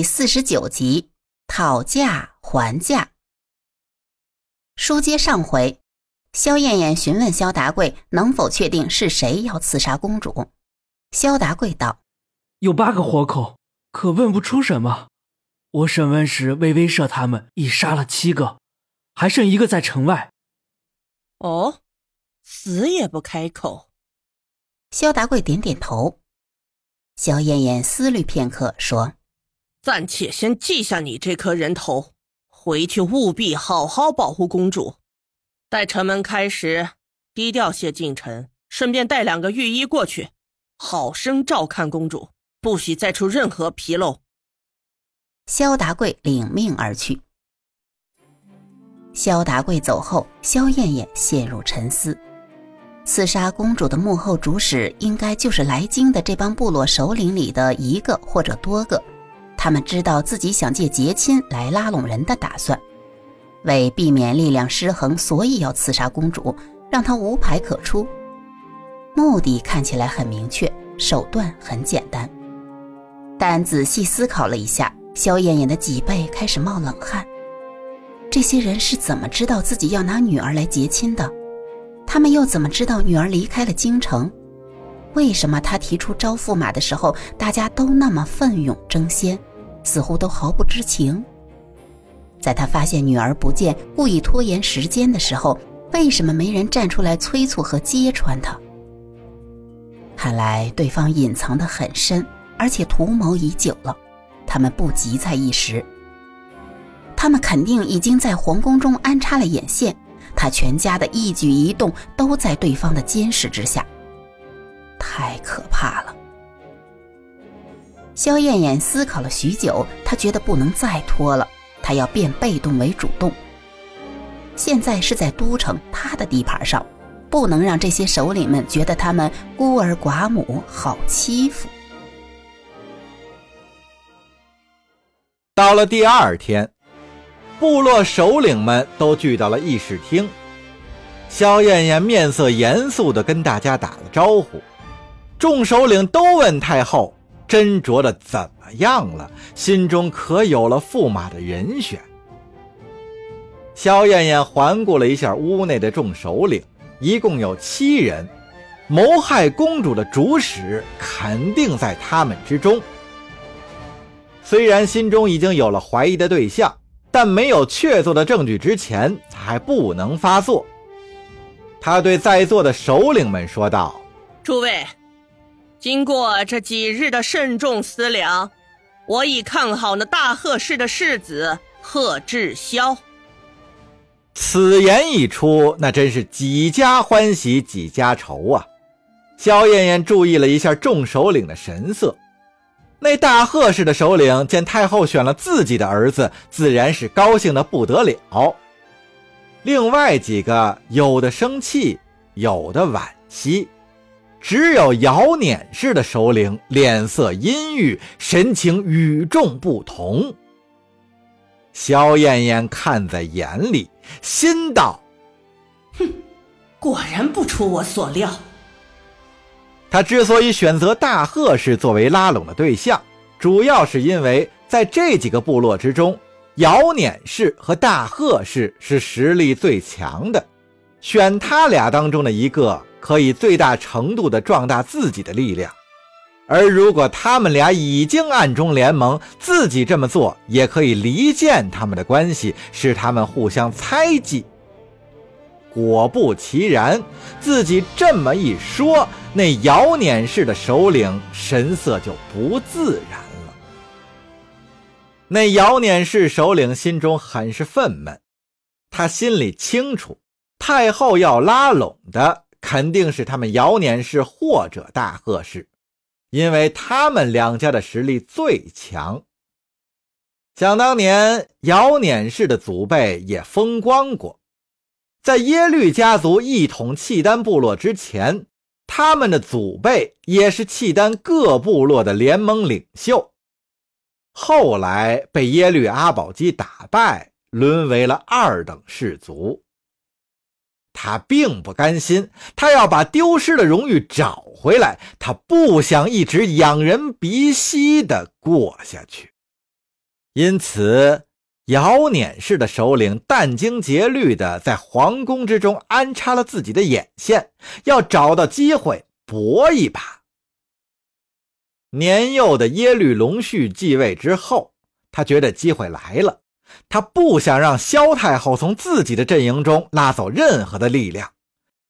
第四十九集讨价还价。书接上回，萧燕燕询问萧达贵能否确定是谁要刺杀公主。萧达贵道：“有八个活口，可问不出什么。我审问时，为威慑他们，已杀了七个，还剩一个在城外。”哦，死也不开口。萧达贵点点头。萧燕燕思虑片刻，说。暂且先记下你这颗人头，回去务必好好保护公主。待城门开时，低调些进城，顺便带两个御医过去，好生照看公主，不许再出任何纰漏。萧达贵领命而去。萧达贵走后，萧燕燕陷入沉思。刺杀公主的幕后主使，应该就是来京的这帮部落首领里的一个或者多个。他们知道自己想借结亲来拉拢人的打算，为避免力量失衡，所以要刺杀公主，让她无牌可出。目的看起来很明确，手段很简单。但仔细思考了一下，萧燕燕的脊背开始冒冷汗。这些人是怎么知道自己要拿女儿来结亲的？他们又怎么知道女儿离开了京城？为什么他提出招驸马的时候，大家都那么奋勇争先？似乎都毫不知情。在他发现女儿不见，故意拖延时间的时候，为什么没人站出来催促和揭穿他？看来对方隐藏得很深，而且图谋已久了。他们不急在一时，他们肯定已经在皇宫中安插了眼线，他全家的一举一动都在对方的监视之下。太可怕了。萧燕燕思考了许久，她觉得不能再拖了，她要变被动为主动。现在是在都城，她的地盘上，不能让这些首领们觉得他们孤儿寡母好欺负。到了第二天，部落首领们都聚到了议事厅，萧燕燕面色严肃地跟大家打了招呼，众首领都问太后。斟酌的怎么样了？心中可有了驸马的人选？萧燕燕环顾了一下屋内的众首领，一共有七人，谋害公主的主使肯定在他们之中。虽然心中已经有了怀疑的对象，但没有确凿的证据之前，还不能发作。他对在座的首领们说道：“诸位。”经过这几日的慎重思量，我已看好那大贺氏的世子贺志霄。此言一出，那真是几家欢喜几家愁啊！萧燕燕注意了一下众首领的神色，那大贺氏的首领见太后选了自己的儿子，自然是高兴的不得了。另外几个有的生气，有的惋惜。只有姚碾氏的首领脸色阴郁，神情与众不同。萧燕燕看在眼里，心道：“哼，果然不出我所料。”他之所以选择大贺氏作为拉拢的对象，主要是因为在这几个部落之中，姚碾氏和大贺氏是实力最强的，选他俩当中的一个。可以最大程度地壮大自己的力量，而如果他们俩已经暗中联盟，自己这么做也可以离间他们的关系，使他们互相猜忌。果不其然，自己这么一说，那姚碾氏的首领神色就不自然了。那姚碾氏首领心中很是愤懑，他心里清楚，太后要拉拢的。肯定是他们姚碾氏或者大贺氏，因为他们两家的实力最强。想当年，姚碾氏的祖辈也风光过，在耶律家族一统契丹部落之前，他们的祖辈也是契丹各部落的联盟领袖，后来被耶律阿保机打败，沦为了二等氏族。他并不甘心，他要把丢失的荣誉找回来。他不想一直仰人鼻息的过下去。因此，姚辇氏的首领殚精竭虑地在皇宫之中安插了自己的眼线，要找到机会搏一把。年幼的耶律隆绪继位之后，他觉得机会来了，他不想让萧太后从自己的阵营中拉走任何的力量。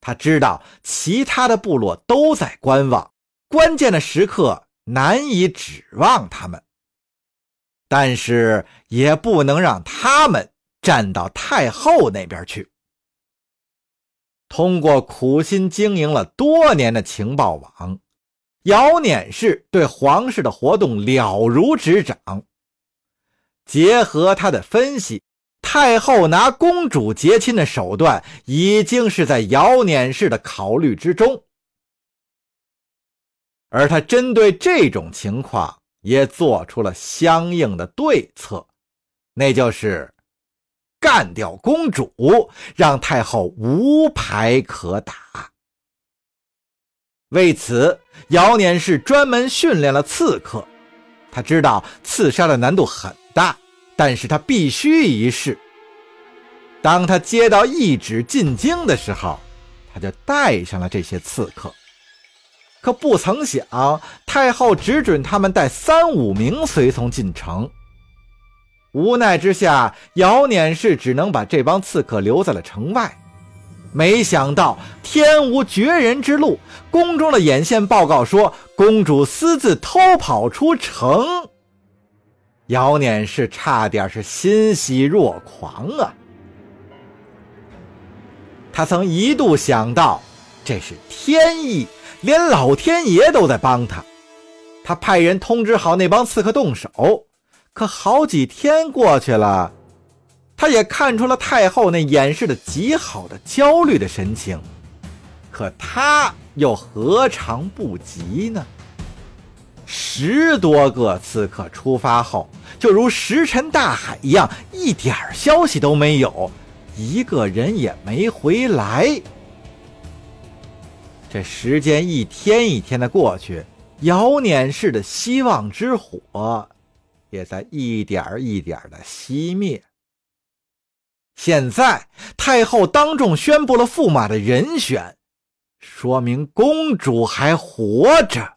他知道其他的部落都在观望，关键的时刻难以指望他们，但是也不能让他们站到太后那边去。通过苦心经营了多年的情报网。姚辇氏对皇室的活动了如指掌，结合他的分析，太后拿公主结亲的手段已经是在姚辇氏的考虑之中，而他针对这种情况也做出了相应的对策，那就是干掉公主，让太后无牌可打。为此，姚年氏专门训练了刺客。他知道刺杀的难度很大，但是他必须一试。当他接到懿旨进京的时候，他就带上了这些刺客。可不曾想，太后只准他们带三五名随从进城。无奈之下，姚辇氏只能把这帮刺客留在了城外。没想到天无绝人之路，宫中的眼线报告说公主私自偷跑出城。姚辇氏差点是欣喜若狂啊！他曾一度想到这是天意，连老天爷都在帮他。他派人通知好那帮刺客动手，可好几天过去了。他也看出了太后那掩饰的极好的焦虑的神情，可他又何尝不急呢？十多个刺客出发后，就如石沉大海一样，一点消息都没有，一个人也没回来。这时间一天一天的过去，姚辇氏的希望之火也在一点一点的熄灭。现在太后当众宣布了驸马的人选，说明公主还活着，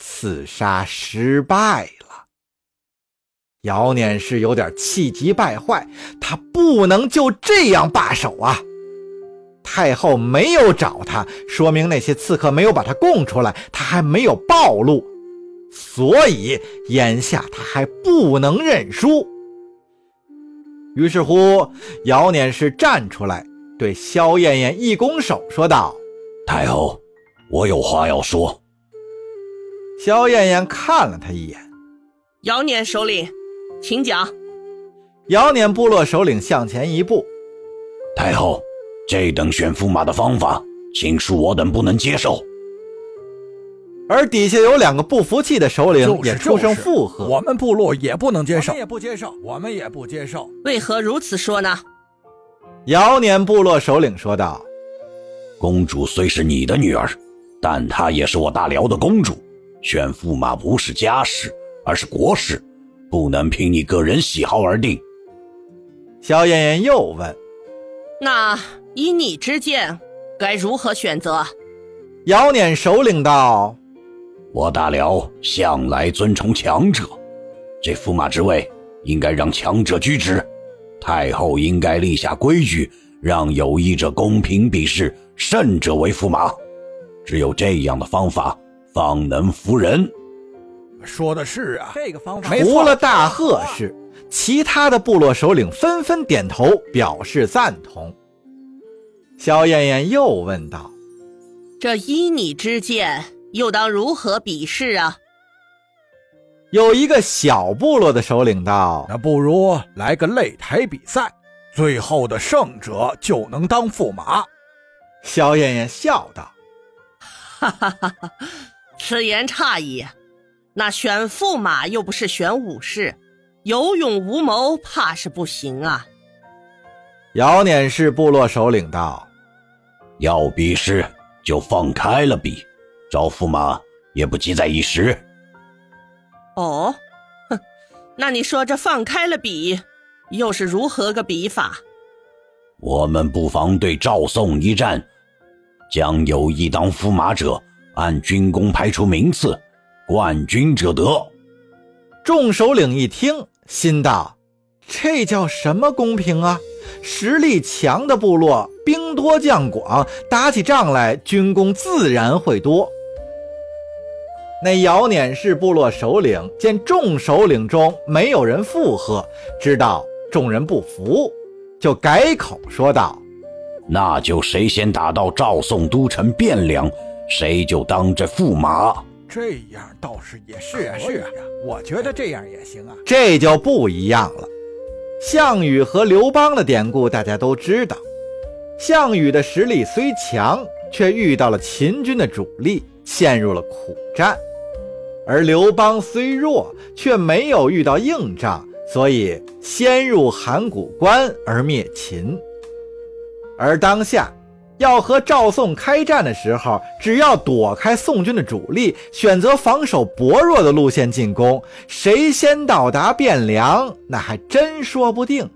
刺杀失败了。姚念是有点气急败坏，他不能就这样罢手啊！太后没有找他，说明那些刺客没有把他供出来，他还没有暴露，所以眼下他还不能认输。于是乎，姚辇氏站出来，对萧燕燕一拱手，说道：“太后，我有话要说。”萧燕燕看了他一眼：“姚撵首领，请讲。”姚撵部落首领向前一步：“太后，这等选驸马的方法，请恕我等不能接受。”而底下有两个不服气的首领也出声附和：“我们部落也不能接受，也不接受，我们也不接受。为何如此说呢？”姚年部落首领说道：“公主虽是你的女儿，但她也是我大辽的公主。选驸马不是家事，而是国事，不能凭你个人喜好而定。”萧燕燕又问：“那依你之见，该如何选择？”姚年首领道。我大辽向来尊崇强者，这驸马之位应该让强者居之。太后应该立下规矩，让有意者公平比试，胜者为驸马。只有这样的方法，方能服人。说的是啊，这个方法除了大贺氏，其他的部落首领纷纷点头表示赞同。萧燕燕又问道：“这依你之见？”又当如何比试啊？有一个小部落的首领道：“那不如来个擂台比赛，最后的胜者就能当驸马。”萧燕燕笑道：“哈哈哈哈此言差矣。那选驸马又不是选武士，有勇无谋，怕是不行啊。”姚辇氏部落首领道：“要比试就放开了比。”招驸马也不急在一时。哦，哼，那你说这放开了比，又是如何个比法？我们不妨对赵宋一战，将有意当驸马者按军功排出名次，冠军者得。众首领一听，心道：这叫什么公平啊？实力强的部落，兵多将广，打起仗来军功自然会多。那姚碾氏部落首领见众首领中没有人附和，知道众人不服，就改口说道：“那就谁先打到赵宋都城汴梁，谁就当这驸马。”这样倒是也是啊，是啊，我觉得这样也行啊。这就不一样了。项羽和刘邦的典故大家都知道，项羽的实力虽强，却遇到了秦军的主力，陷入了苦战。而刘邦虽弱，却没有遇到硬仗，所以先入函谷关而灭秦。而当下要和赵宋开战的时候，只要躲开宋军的主力，选择防守薄弱的路线进攻，谁先到达汴梁，那还真说不定。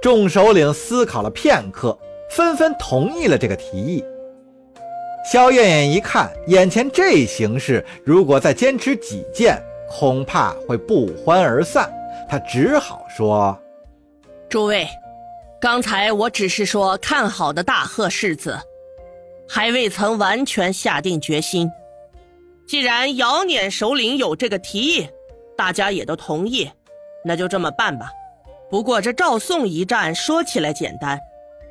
众首领思考了片刻，纷纷同意了这个提议。萧燕燕一看，眼前这形势，如果再坚持己见，恐怕会不欢而散。他只好说：“诸位，刚才我只是说看好的大贺世子，还未曾完全下定决心。既然姚碾首领有这个提议，大家也都同意，那就这么办吧。不过这赵宋一战说起来简单，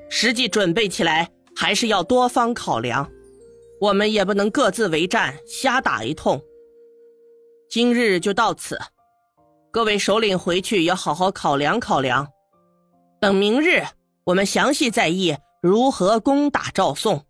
实际准备起来还是要多方考量。”我们也不能各自为战，瞎打一通。今日就到此，各位首领回去也好好考量考量。等明日，我们详细再议如何攻打赵宋。